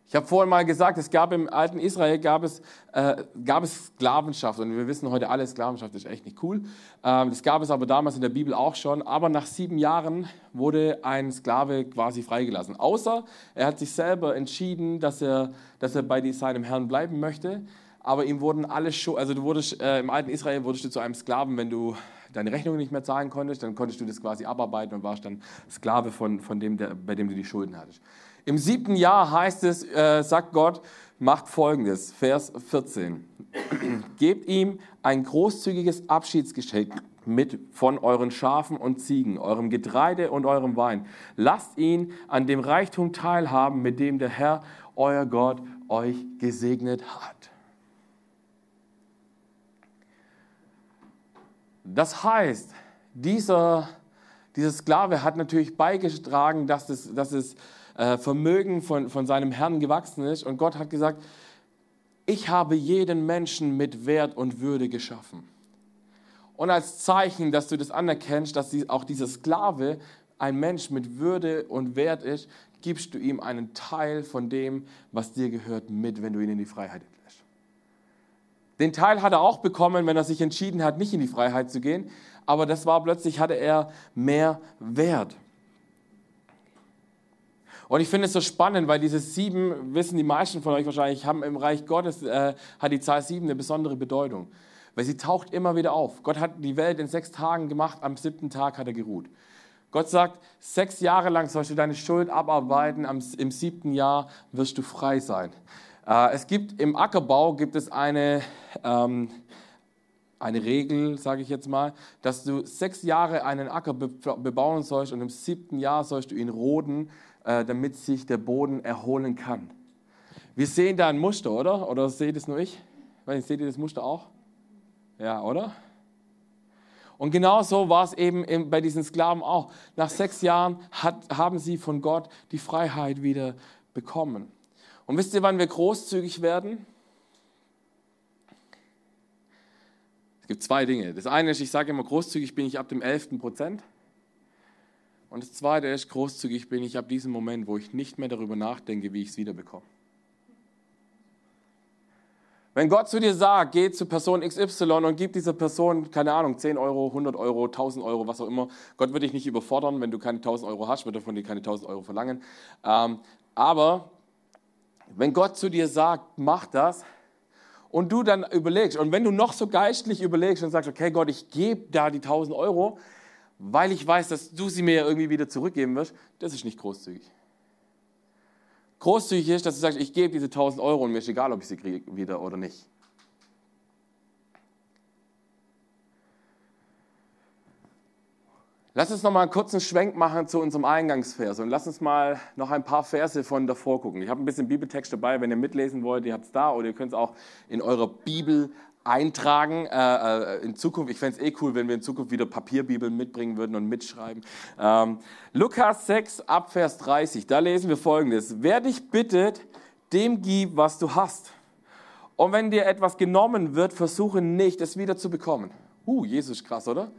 Ich habe vorhin mal gesagt, es gab im alten Israel gab es, äh, gab es Sklavenschaft und wir wissen heute alle, Sklavenschaft ist echt nicht cool. Ähm, das gab es aber damals in der Bibel auch schon. Aber nach sieben Jahren wurde ein Sklave quasi freigelassen. Außer er hat sich selber entschieden, dass er, dass er bei seinem Herrn bleiben möchte. Aber ihm wurden alle schon, also du wurdest äh, im alten Israel wurdest du zu einem Sklaven, wenn du deine Rechnung nicht mehr zahlen konntest, dann konntest du das quasi abarbeiten und warst dann Sklave von, von dem, der, bei dem du die Schulden hattest. Im siebten Jahr heißt es, äh, sagt Gott, macht folgendes, Vers 14. Gebt ihm ein großzügiges Abschiedsgeschenk mit von euren Schafen und Ziegen, eurem Getreide und eurem Wein. Lasst ihn an dem Reichtum teilhaben, mit dem der Herr, euer Gott, euch gesegnet hat. Das heißt, dieser, dieser Sklave hat natürlich beigetragen, dass es, dass es äh, Vermögen von, von seinem Herrn gewachsen ist. Und Gott hat gesagt, ich habe jeden Menschen mit Wert und Würde geschaffen. Und als Zeichen, dass du das anerkennst, dass auch dieser Sklave ein Mensch mit Würde und Wert ist, gibst du ihm einen Teil von dem, was dir gehört, mit, wenn du ihn in die Freiheit entlässt. Den Teil hat er auch bekommen, wenn er sich entschieden hat, nicht in die Freiheit zu gehen. Aber das war plötzlich, hatte er mehr Wert. Und ich finde es so spannend, weil diese sieben, wissen die meisten von euch wahrscheinlich, haben im Reich Gottes, äh, hat die Zahl sieben eine besondere Bedeutung. Weil sie taucht immer wieder auf. Gott hat die Welt in sechs Tagen gemacht, am siebten Tag hat er geruht. Gott sagt, sechs Jahre lang sollst du deine Schuld abarbeiten, am, im siebten Jahr wirst du frei sein. Äh, es gibt im Ackerbau gibt es eine, ähm, eine Regel, sage ich jetzt mal, dass du sechs Jahre einen Acker bebauen sollst und im siebten Jahr sollst du ihn roden, damit sich der Boden erholen kann. Wir sehen da ein Muster, oder? Oder seht es nur ich? Seht ihr das Muster auch? Ja, oder? Und genau so war es eben bei diesen Sklaven auch. Nach sechs Jahren hat, haben sie von Gott die Freiheit wieder bekommen. Und wisst ihr, wann wir großzügig werden? Es gibt zwei Dinge. Das eine ist, ich sage immer, großzügig bin ich ab dem 11. Prozent. Und das Zweite ist, großzügig bin ich ab diesem Moment, wo ich nicht mehr darüber nachdenke, wie ich es wiederbekomme. Wenn Gott zu dir sagt, geh zu Person XY und gib dieser Person, keine Ahnung, 10 Euro, 100 Euro, 1000 Euro, was auch immer, Gott wird dich nicht überfordern, wenn du keine 1000 Euro hast, wird er von dir keine 1000 Euro verlangen. Ähm, aber wenn Gott zu dir sagt, mach das, und du dann überlegst, und wenn du noch so geistlich überlegst und sagst, okay Gott, ich gebe da die 1000 Euro, weil ich weiß, dass du sie mir irgendwie wieder zurückgeben wirst, das ist nicht großzügig. Großzügig ist, dass du sagst, ich gebe diese 1000 Euro und mir ist egal, ob ich sie kriege wieder oder nicht. Lass uns noch mal einen kurzen Schwenk machen zu unserem Eingangsvers und lass uns mal noch ein paar Verse von davor gucken. Ich habe ein bisschen Bibeltext dabei, wenn ihr mitlesen wollt, ihr habt es da oder ihr könnt es auch in eurer Bibel eintragen äh, äh, in Zukunft. Ich fände es eh cool, wenn wir in Zukunft wieder Papierbibeln mitbringen würden und mitschreiben. Ähm, Lukas 6, Abvers 30, da lesen wir folgendes. Wer dich bittet, dem gib, was du hast. Und wenn dir etwas genommen wird, versuche nicht, es wieder zu bekommen. Uh, Jesus, krass, oder?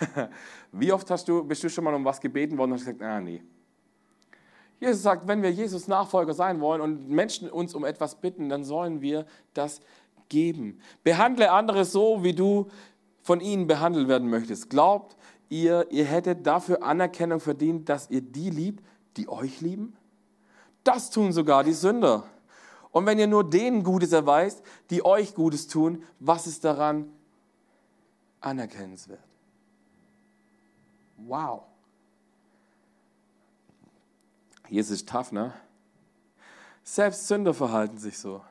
Wie oft hast du, bist du schon mal um was gebeten worden und hast gesagt, ah, nee. Jesus sagt, wenn wir Jesus Nachfolger sein wollen und Menschen uns um etwas bitten, dann sollen wir das geben. Behandle andere so, wie du von ihnen behandelt werden möchtest. Glaubt ihr, ihr hättet dafür Anerkennung verdient, dass ihr die liebt, die euch lieben? Das tun sogar die Sünder. Und wenn ihr nur denen Gutes erweist, die euch Gutes tun, was ist daran anerkennenswert? Wow. Jesus ist tough, ne? Selbst Sünder verhalten sich so.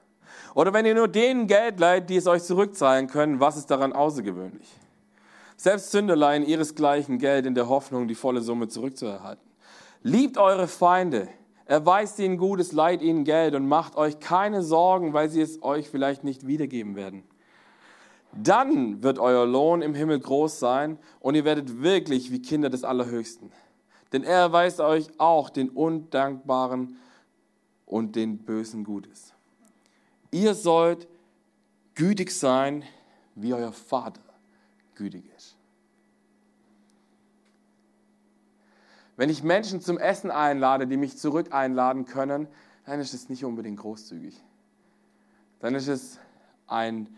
Oder wenn ihr nur denen Geld leiht, die es euch zurückzahlen können, was ist daran außergewöhnlich? Selbst Sünder leihen ihresgleichen Geld in der Hoffnung, die volle Summe zurückzuerhalten. Liebt eure Feinde, erweist ihnen Gutes, leiht ihnen Geld und macht euch keine Sorgen, weil sie es euch vielleicht nicht wiedergeben werden. Dann wird euer Lohn im Himmel groß sein und ihr werdet wirklich wie Kinder des Allerhöchsten. Denn er erweist euch auch den Undankbaren und den Bösen Gutes. Ihr sollt gütig sein, wie euer Vater gütig ist. Wenn ich Menschen zum Essen einlade, die mich zurück einladen können, dann ist es nicht unbedingt großzügig. Dann ist es ein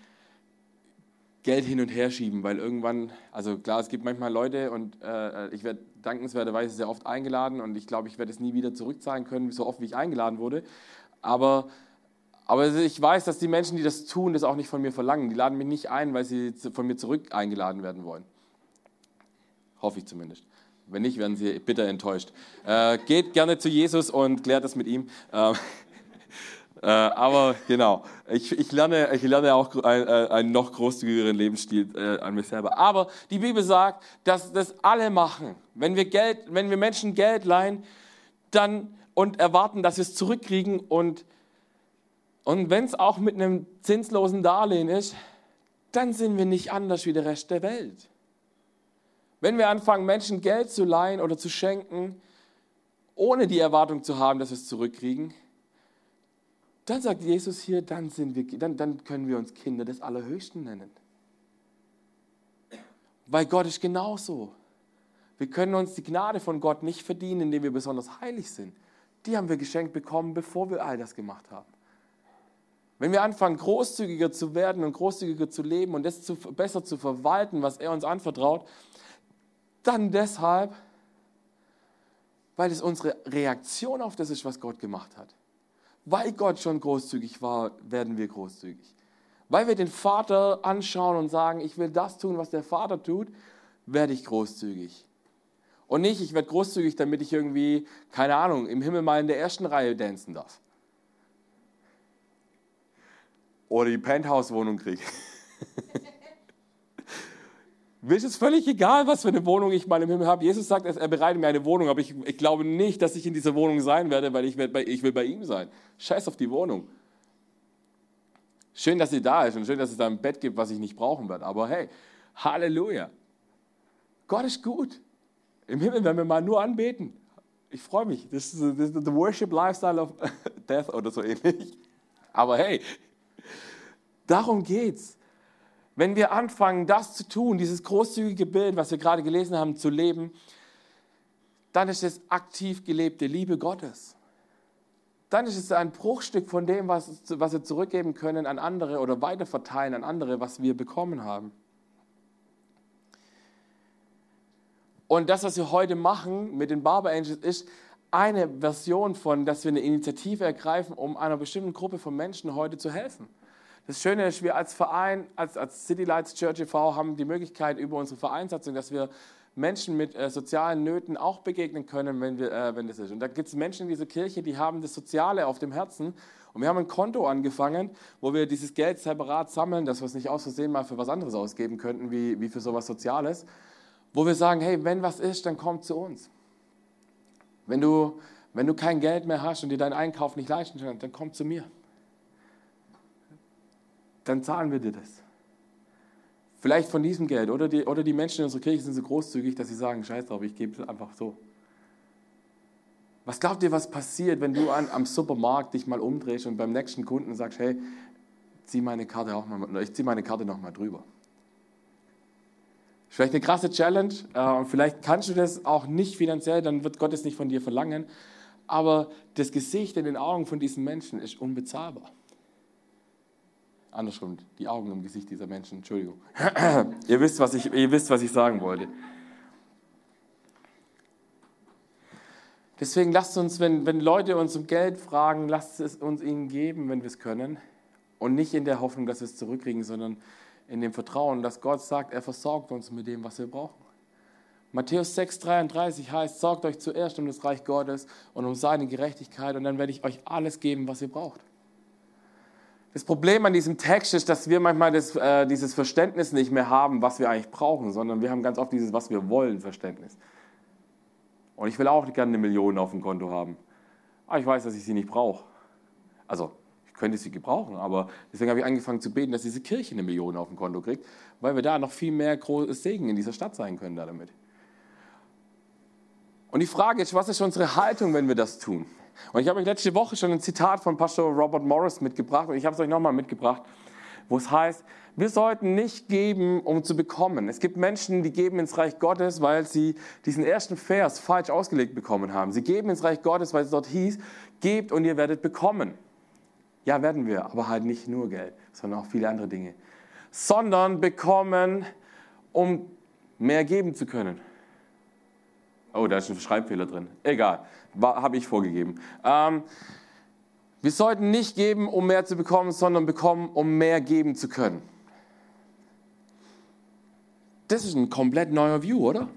Geld hin und her schieben, weil irgendwann, also klar, es gibt manchmal Leute und äh, ich werde dankenswerterweise sehr oft eingeladen und ich glaube, ich werde es nie wieder zurückzahlen können, so oft wie ich eingeladen wurde. Aber, aber ich weiß, dass die Menschen, die das tun, das auch nicht von mir verlangen. Die laden mich nicht ein, weil sie von mir zurück eingeladen werden wollen. Hoffe ich zumindest. Wenn nicht, werden sie bitter enttäuscht. Äh, geht gerne zu Jesus und klärt das mit ihm. Äh, äh, aber genau, ich, ich, lerne, ich lerne auch einen, äh, einen noch großzügigeren Lebensstil äh, an mich selber. Aber die Bibel sagt, dass das alle machen. Wenn wir, Geld, wenn wir Menschen Geld leihen dann, und erwarten, dass wir es zurückkriegen und, und wenn es auch mit einem zinslosen Darlehen ist, dann sind wir nicht anders wie der Rest der Welt. Wenn wir anfangen, Menschen Geld zu leihen oder zu schenken, ohne die Erwartung zu haben, dass wir es zurückkriegen, dann sagt Jesus hier, dann, sind wir, dann, dann können wir uns Kinder des Allerhöchsten nennen. Weil Gott ist genauso. Wir können uns die Gnade von Gott nicht verdienen, indem wir besonders heilig sind. Die haben wir geschenkt bekommen, bevor wir all das gemacht haben. Wenn wir anfangen, großzügiger zu werden und großzügiger zu leben und das zu, besser zu verwalten, was er uns anvertraut, dann deshalb, weil es unsere Reaktion auf das ist, was Gott gemacht hat. Weil Gott schon großzügig war, werden wir großzügig. Weil wir den Vater anschauen und sagen, ich will das tun, was der Vater tut, werde ich großzügig. Und nicht, ich werde großzügig, damit ich irgendwie, keine Ahnung, im Himmel mal in der ersten Reihe tanzen darf. Oder die Penthouse-Wohnung kriege. Mir ist es völlig egal, was für eine Wohnung ich mal im Himmel habe. Jesus sagt, er bereitet mir eine Wohnung, aber ich, ich glaube nicht, dass ich in dieser Wohnung sein werde, weil ich, ich will bei ihm sein. Scheiß auf die Wohnung. Schön, dass sie da ist und schön, dass es da ein Bett gibt, was ich nicht brauchen werde. Aber hey, Halleluja. Gott ist gut. Im Himmel werden wir mal nur anbeten. Ich freue mich. Das ist the worship lifestyle of death oder so ähnlich. Aber hey, darum geht's. Wenn wir anfangen, das zu tun, dieses großzügige Bild, was wir gerade gelesen haben, zu leben, dann ist es aktiv gelebte Liebe Gottes. Dann ist es ein Bruchstück von dem, was, was wir zurückgeben können an andere oder weiterverteilen an andere, was wir bekommen haben. Und das, was wir heute machen mit den Barber Angels, ist eine Version von, dass wir eine Initiative ergreifen, um einer bestimmten Gruppe von Menschen heute zu helfen. Das Schöne ist, wir als Verein, als, als City Lights Church e.V. haben die Möglichkeit über unsere Vereinssatzung, dass wir Menschen mit äh, sozialen Nöten auch begegnen können, wenn, wir, äh, wenn das ist. Und da gibt es Menschen in dieser Kirche, die haben das Soziale auf dem Herzen. Und wir haben ein Konto angefangen, wo wir dieses Geld separat sammeln, dass wir es nicht aus Versehen mal für was anderes ausgeben könnten, wie, wie für sowas Soziales. Wo wir sagen, hey, wenn was ist, dann kommt zu uns. Wenn du, wenn du kein Geld mehr hast und dir deinen Einkauf nicht leisten kannst, dann komm zu mir dann zahlen wir dir das. Vielleicht von diesem Geld. Oder die, oder die Menschen in unserer Kirche sind so großzügig, dass sie sagen, scheiß drauf, ich gebe es einfach so. Was glaubt ihr, was passiert, wenn du an, am Supermarkt dich mal umdrehst und beim nächsten Kunden sagst, hey, zieh meine Karte auch mal, ich ziehe meine Karte noch mal drüber. Vielleicht eine krasse Challenge äh, vielleicht kannst du das auch nicht finanziell, dann wird Gott es nicht von dir verlangen. Aber das Gesicht in den Augen von diesen Menschen ist unbezahlbar andersrum, die Augen im Gesicht dieser Menschen, Entschuldigung. ihr, wisst, was ich, ihr wisst, was ich sagen wollte. Deswegen lasst uns, wenn, wenn Leute uns um Geld fragen, lasst es uns ihnen geben, wenn wir es können. Und nicht in der Hoffnung, dass wir es zurückkriegen, sondern in dem Vertrauen, dass Gott sagt, er versorgt uns mit dem, was wir brauchen. Matthäus 6,33 heißt, sorgt euch zuerst um das Reich Gottes und um seine Gerechtigkeit und dann werde ich euch alles geben, was ihr braucht. Das Problem an diesem Text ist, dass wir manchmal das, äh, dieses Verständnis nicht mehr haben, was wir eigentlich brauchen, sondern wir haben ganz oft dieses, was wir wollen, Verständnis. Und ich will auch gerne eine Million auf dem Konto haben. Aber ich weiß, dass ich sie nicht brauche. Also, ich könnte sie gebrauchen, aber deswegen habe ich angefangen zu beten, dass diese Kirche eine Million auf dem Konto kriegt, weil wir da noch viel mehr Segen in dieser Stadt sein können damit. Und die Frage ist, was ist unsere Haltung, wenn wir das tun? Und ich habe euch letzte Woche schon ein Zitat von Pastor Robert Morris mitgebracht und ich habe es euch nochmal mitgebracht, wo es heißt, wir sollten nicht geben, um zu bekommen. Es gibt Menschen, die geben ins Reich Gottes, weil sie diesen ersten Vers falsch ausgelegt bekommen haben. Sie geben ins Reich Gottes, weil es dort hieß, gebt und ihr werdet bekommen. Ja, werden wir, aber halt nicht nur Geld, sondern auch viele andere Dinge. Sondern bekommen, um mehr geben zu können. Oh, da ist ein Schreibfehler drin. Egal, habe ich vorgegeben. Ähm, wir sollten nicht geben, um mehr zu bekommen, sondern bekommen, um mehr geben zu können. Das ist ein komplett neuer View, oder?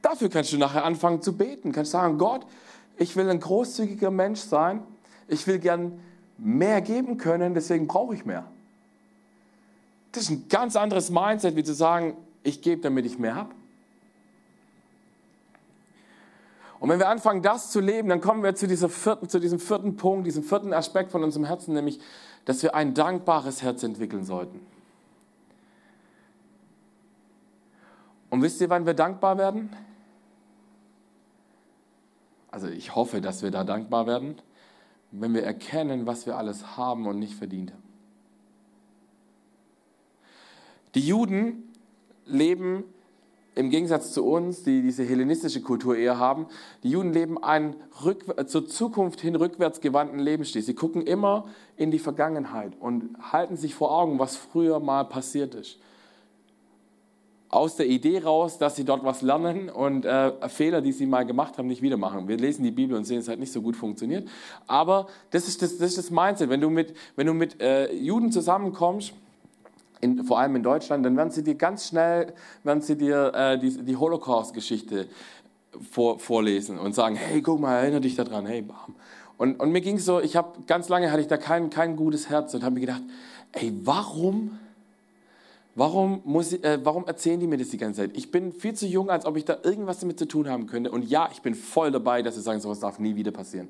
Dafür kannst du nachher anfangen zu beten. Kannst sagen, Gott, ich will ein großzügiger Mensch sein. Ich will gern mehr geben können, deswegen brauche ich mehr. Das ist ein ganz anderes Mindset, wie zu sagen, ich gebe, damit ich mehr habe. Und wenn wir anfangen, das zu leben, dann kommen wir zu, vierten, zu diesem vierten Punkt, diesem vierten Aspekt von unserem Herzen, nämlich, dass wir ein dankbares Herz entwickeln sollten. Und wisst ihr, wann wir dankbar werden? Also ich hoffe, dass wir da dankbar werden, wenn wir erkennen, was wir alles haben und nicht verdient haben. Die Juden leben im Gegensatz zu uns, die diese hellenistische Kultur eher haben, die Juden leben einen zur Zukunft hin rückwärts gewandten Lebensstil. Sie gucken immer in die Vergangenheit und halten sich vor Augen, was früher mal passiert ist. Aus der Idee raus, dass sie dort was lernen und äh, Fehler, die sie mal gemacht haben, nicht wieder machen. Wir lesen die Bibel und sehen, es hat nicht so gut funktioniert. Aber das ist das, das, ist das Mindset. Wenn du mit, wenn du mit äh, Juden zusammenkommst, in, vor allem in Deutschland, dann werden sie dir ganz schnell, werden sie dir äh, die, die Holocaust-Geschichte vor, vorlesen und sagen, hey, guck mal, erinnere dich daran, hey, bam. Und, und mir ging so, ich habe ganz lange hatte ich da kein, kein gutes Herz und habe mir gedacht, ey, warum, warum, muss ich, äh, warum erzählen die mir das die ganze Zeit? Ich bin viel zu jung, als ob ich da irgendwas damit zu tun haben könnte. Und ja, ich bin voll dabei, dass sie sagen, sowas darf nie wieder passieren.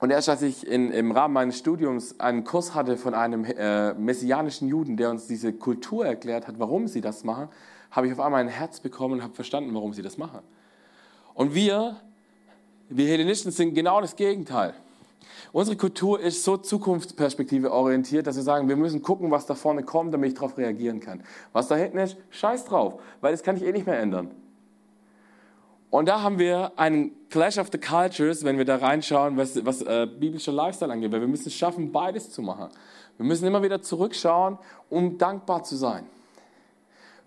Und erst als ich in, im Rahmen meines Studiums einen Kurs hatte von einem äh, messianischen Juden, der uns diese Kultur erklärt hat, warum sie das machen, habe ich auf einmal ein Herz bekommen und habe verstanden, warum sie das machen. Und wir, wir Hellenisten, sind genau das Gegenteil. Unsere Kultur ist so zukunftsperspektive orientiert, dass wir sagen, wir müssen gucken, was da vorne kommt, damit ich darauf reagieren kann. Was da hinten ist, scheiß drauf, weil das kann ich eh nicht mehr ändern. Und da haben wir einen Clash of the Cultures, wenn wir da reinschauen, was, was äh, biblischer Lifestyle angeht. Weil wir müssen es schaffen, beides zu machen. Wir müssen immer wieder zurückschauen, um dankbar zu sein.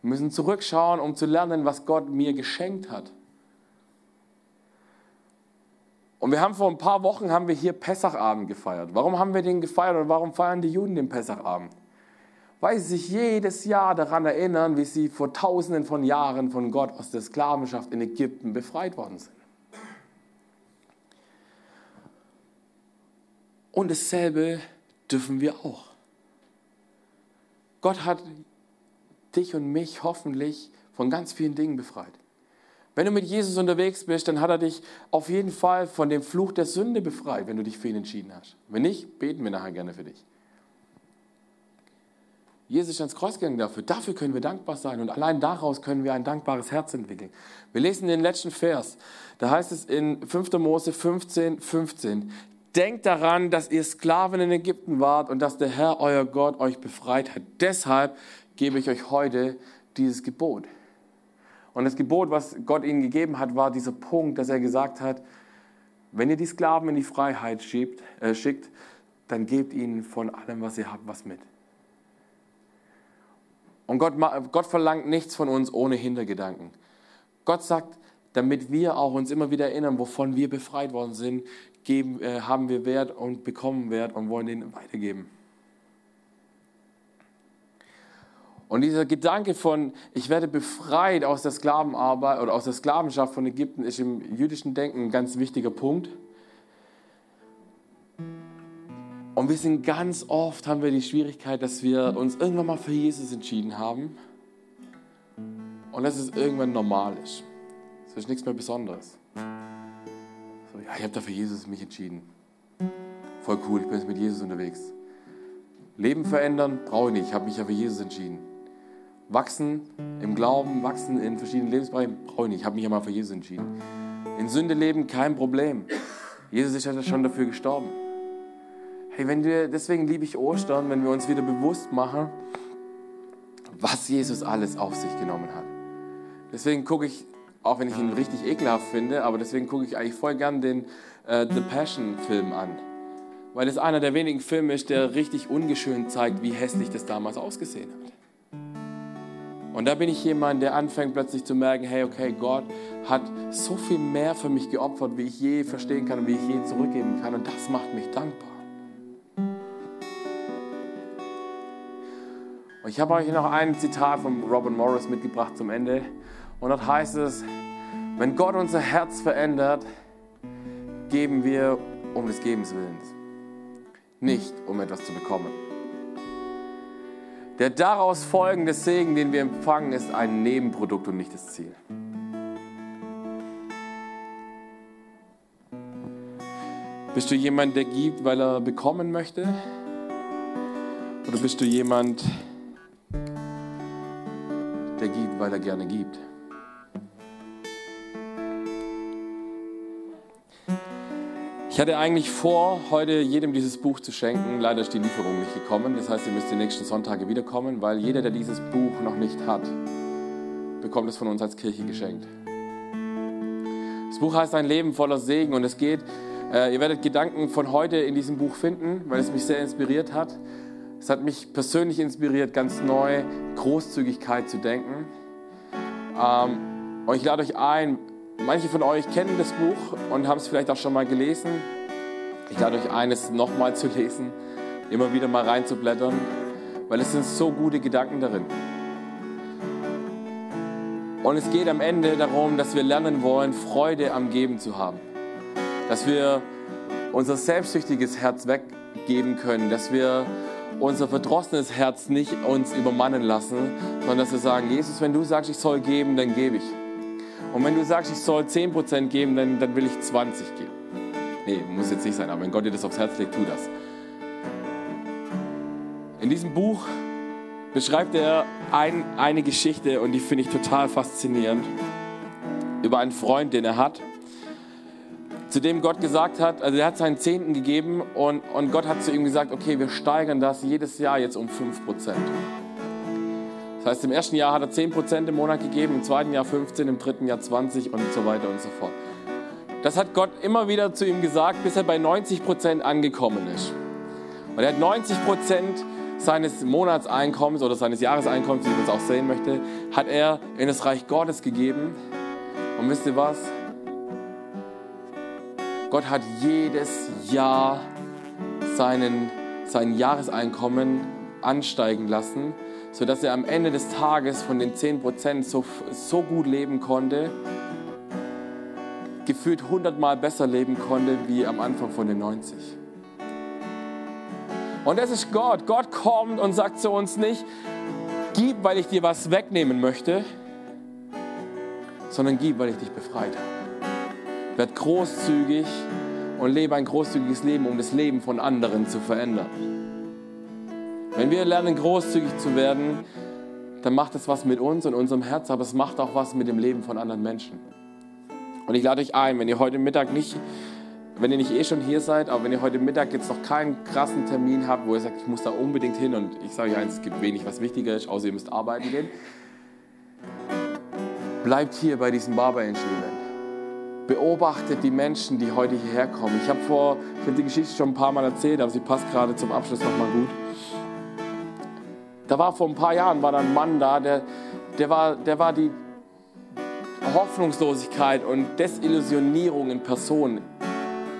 Wir müssen zurückschauen, um zu lernen, was Gott mir geschenkt hat. Und wir haben vor ein paar Wochen haben wir hier Pessachabend gefeiert. Warum haben wir den gefeiert und warum feiern die Juden den Pessachabend? Weil sie sich jedes Jahr daran erinnern, wie sie vor tausenden von Jahren von Gott aus der Sklavenschaft in Ägypten befreit worden sind. Und dasselbe dürfen wir auch. Gott hat dich und mich hoffentlich von ganz vielen Dingen befreit. Wenn du mit Jesus unterwegs bist, dann hat er dich auf jeden Fall von dem Fluch der Sünde befreit, wenn du dich für ihn entschieden hast. Wenn nicht, beten wir nachher gerne für dich. Jesus ist ans Kreuz gegangen dafür. Dafür können wir dankbar sein und allein daraus können wir ein dankbares Herz entwickeln. Wir lesen den letzten Vers. Da heißt es in 5. Mose 15, 15. Denkt daran, dass ihr Sklaven in Ägypten wart und dass der Herr, euer Gott, euch befreit hat. Deshalb gebe ich euch heute dieses Gebot. Und das Gebot, was Gott ihnen gegeben hat, war dieser Punkt, dass er gesagt hat, wenn ihr die Sklaven in die Freiheit schiebt, äh, schickt, dann gebt ihnen von allem, was ihr habt, was mit. Und Gott, Gott verlangt nichts von uns ohne Hintergedanken. Gott sagt, damit wir auch uns immer wieder erinnern, wovon wir befreit worden sind, geben, äh, haben wir Wert und bekommen Wert und wollen den weitergeben. Und dieser Gedanke von, ich werde befreit aus der Sklavenarbeit oder aus der Sklavenschaft von Ägypten, ist im jüdischen Denken ein ganz wichtiger Punkt. Und wir sind ganz oft, haben wir die Schwierigkeit, dass wir uns irgendwann mal für Jesus entschieden haben und dass es irgendwann normal ist. Es ist nichts mehr Besonderes. So, ja, ich habe da für Jesus mich entschieden. Voll cool, ich bin jetzt mit Jesus unterwegs. Leben verändern brauche ich nicht, ich habe mich ja für Jesus entschieden. Wachsen im Glauben, wachsen in verschiedenen Lebensbereichen brauche ich nicht, ich habe mich ja mal für Jesus entschieden. In Sünde leben kein Problem. Jesus ist ja schon dafür gestorben. Hey, wenn wir, deswegen liebe ich Ostern, wenn wir uns wieder bewusst machen, was Jesus alles auf sich genommen hat. Deswegen gucke ich, auch wenn ich ihn richtig ekelhaft finde, aber deswegen gucke ich eigentlich voll gern den äh, The Passion Film an. Weil es einer der wenigen Filme ist, der richtig ungeschönt zeigt, wie hässlich das damals ausgesehen hat. Und da bin ich jemand, der anfängt plötzlich zu merken, hey, okay, Gott hat so viel mehr für mich geopfert, wie ich je verstehen kann und wie ich je zurückgeben kann. Und das macht mich dankbar. Und ich habe euch noch ein Zitat von Robin Morris mitgebracht zum Ende. Und dort heißt es, wenn Gott unser Herz verändert, geben wir um des Gebens Willens, nicht um etwas zu bekommen. Der daraus folgende Segen, den wir empfangen, ist ein Nebenprodukt und nicht das Ziel. Bist du jemand, der gibt, weil er bekommen möchte? Oder bist du jemand, der gibt, weil er gerne gibt? Ich hatte eigentlich vor, heute jedem dieses Buch zu schenken. Leider ist die Lieferung nicht gekommen. Das heißt, ihr müsst die nächsten Sonntage wiederkommen, weil jeder, der dieses Buch noch nicht hat, bekommt es von uns als Kirche geschenkt. Das Buch heißt Ein Leben voller Segen und es geht, äh, ihr werdet Gedanken von heute in diesem Buch finden, weil es mich sehr inspiriert hat. Es hat mich persönlich inspiriert, ganz neu Großzügigkeit zu denken. Ähm, und ich lade euch ein, Manche von euch kennen das Buch und haben es vielleicht auch schon mal gelesen. Ich lade euch ein, es nochmal zu lesen, immer wieder mal reinzublättern, weil es sind so gute Gedanken darin. Und es geht am Ende darum, dass wir lernen wollen, Freude am Geben zu haben. Dass wir unser selbstsüchtiges Herz weggeben können, dass wir unser verdrossenes Herz nicht uns übermannen lassen, sondern dass wir sagen, Jesus, wenn du sagst, ich soll geben, dann gebe ich. Und wenn du sagst, ich soll 10% geben, dann, dann will ich 20 geben. Nee, muss jetzt nicht sein, aber wenn Gott dir das aufs Herz legt, tu das. In diesem Buch beschreibt er ein, eine Geschichte und die finde ich total faszinierend über einen Freund, den er hat, zu dem Gott gesagt hat, also er hat seinen Zehnten gegeben und, und Gott hat zu ihm gesagt, okay, wir steigern das jedes Jahr jetzt um 5%. Das heißt, im ersten Jahr hat er 10% im Monat gegeben, im zweiten Jahr 15, im dritten Jahr 20 und so weiter und so fort. Das hat Gott immer wieder zu ihm gesagt, bis er bei 90% angekommen ist. Und er hat 90% seines Monatseinkommens oder seines Jahreseinkommens, wie man es auch sehen möchte, hat er in das Reich Gottes gegeben. Und wisst ihr was? Gott hat jedes Jahr seinen, sein Jahreseinkommen ansteigen lassen sodass er am Ende des Tages von den 10% so, so gut leben konnte, gefühlt 100 Mal besser leben konnte wie am Anfang von den 90. Und das ist Gott. Gott kommt und sagt zu uns nicht, gib, weil ich dir was wegnehmen möchte, sondern gib, weil ich dich befreit habe. Werd großzügig und lebe ein großzügiges Leben, um das Leben von anderen zu verändern. Wenn wir lernen, großzügig zu werden, dann macht es was mit uns und unserem Herz, aber es macht auch was mit dem Leben von anderen Menschen. Und ich lade euch ein, wenn ihr heute Mittag nicht, wenn ihr nicht eh schon hier seid, aber wenn ihr heute Mittag jetzt noch keinen krassen Termin habt, wo ihr sagt, ich muss da unbedingt hin und ich sage euch eins, es gibt wenig, was wichtiger ist, außer ihr müsst arbeiten gehen, bleibt hier bei diesem Barber Angel Event. Beobachtet die Menschen, die heute hierher kommen. Ich habe vor, ich habe die Geschichte schon ein paar Mal erzählt, aber sie passt gerade zum Abschluss nochmal gut. Da war vor ein paar Jahren war da ein Mann da, der, der, war, der war die Hoffnungslosigkeit und Desillusionierung in Person,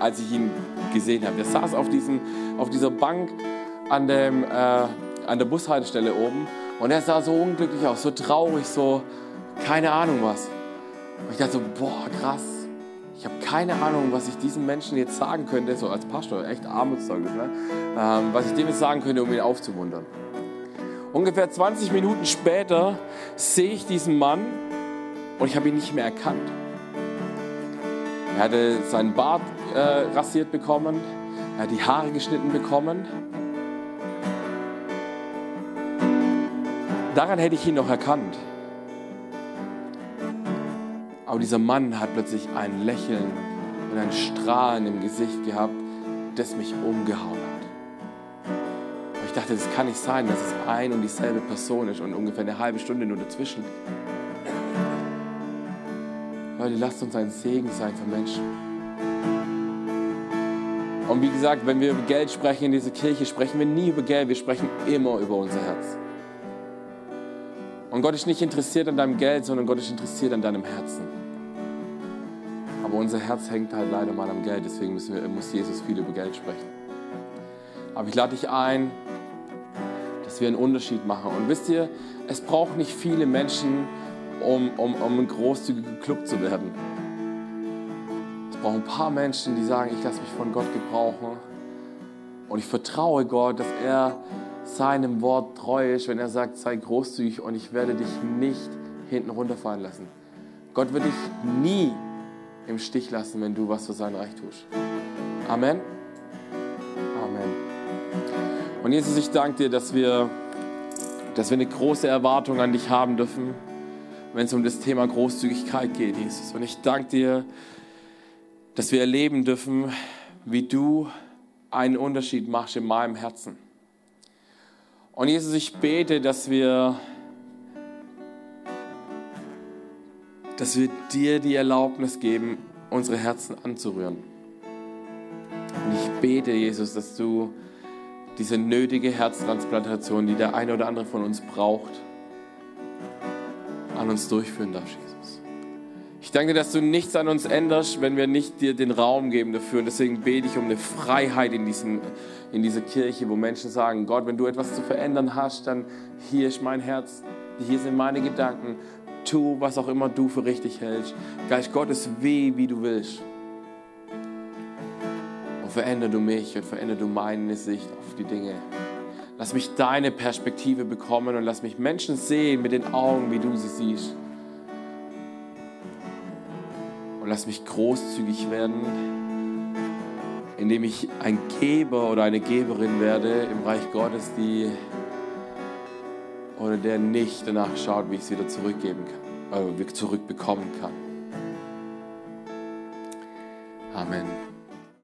als ich ihn gesehen habe. Der saß auf, diesem, auf dieser Bank an, dem, äh, an der Bushaltestelle oben und er sah so unglücklich aus, so traurig, so keine Ahnung was. Und ich dachte so, boah, krass. Ich habe keine Ahnung, was ich diesem Menschen jetzt sagen könnte, so als Pastor, echt Armutszeugnis, ne? Ähm, was ich dem jetzt sagen könnte, um ihn aufzumuntern. Ungefähr 20 Minuten später sehe ich diesen Mann und ich habe ihn nicht mehr erkannt. Er hatte seinen Bart äh, rasiert bekommen. Er hat die Haare geschnitten bekommen. Daran hätte ich ihn noch erkannt. Aber dieser Mann hat plötzlich ein Lächeln und ein Strahlen im Gesicht gehabt, das mich umgehauen hat. Und ich dachte, das kann nicht sein, dass es ein und dieselbe Person ist und ungefähr eine halbe Stunde nur dazwischen liegt. Leute, lasst uns ein Segen sein für Menschen. Und wie gesagt, wenn wir über Geld sprechen in dieser Kirche, sprechen wir nie über Geld, wir sprechen immer über unser Herz. Und Gott ist nicht interessiert an deinem Geld, sondern Gott ist interessiert an deinem Herzen. Aber unser Herz hängt halt leider mal am Geld, deswegen wir, muss Jesus viel über Geld sprechen. Aber ich lade dich ein, dass wir einen Unterschied machen. Und wisst ihr, es braucht nicht viele Menschen, um, um, um ein großzügiger Club zu werden. Es braucht ein paar Menschen, die sagen, ich lasse mich von Gott gebrauchen. Und ich vertraue Gott, dass er seinem Wort treu ist, wenn er sagt, sei großzügig und ich werde dich nicht hinten runterfallen lassen. Gott wird dich nie im Stich lassen, wenn du was für sein Reich tust. Amen. Amen. Und Jesus, ich danke dir, dass wir, dass wir eine große Erwartung an dich haben dürfen, wenn es um das Thema Großzügigkeit geht, Jesus. Und ich danke dir, dass wir erleben dürfen, wie du einen Unterschied machst in meinem Herzen. Und Jesus, ich bete, dass wir, dass wir dir die Erlaubnis geben, unsere Herzen anzurühren. Und ich bete, Jesus, dass du diese nötige Herztransplantation, die der eine oder andere von uns braucht, an uns durchführen darfst, Jesus. Ich danke, dass du nichts an uns änderst, wenn wir nicht dir den Raum geben dafür. Und deswegen bete ich um eine Freiheit in, diesen, in dieser Kirche, wo Menschen sagen, Gott, wenn du etwas zu verändern hast, dann hier ist mein Herz, hier sind meine Gedanken. Tu, was auch immer du für richtig hältst. Geist Gottes, weh, wie du willst. Und verändere du mich und verändere du meine Sicht auf die Dinge. Lass mich deine Perspektive bekommen und lass mich Menschen sehen mit den Augen, wie du sie siehst. Und lass mich großzügig werden, indem ich ein Geber oder eine Geberin werde im Reich Gottes, die oder der nicht danach schaut, wie ich es wieder zurückgeben kann, äh, zurückbekommen kann. Amen.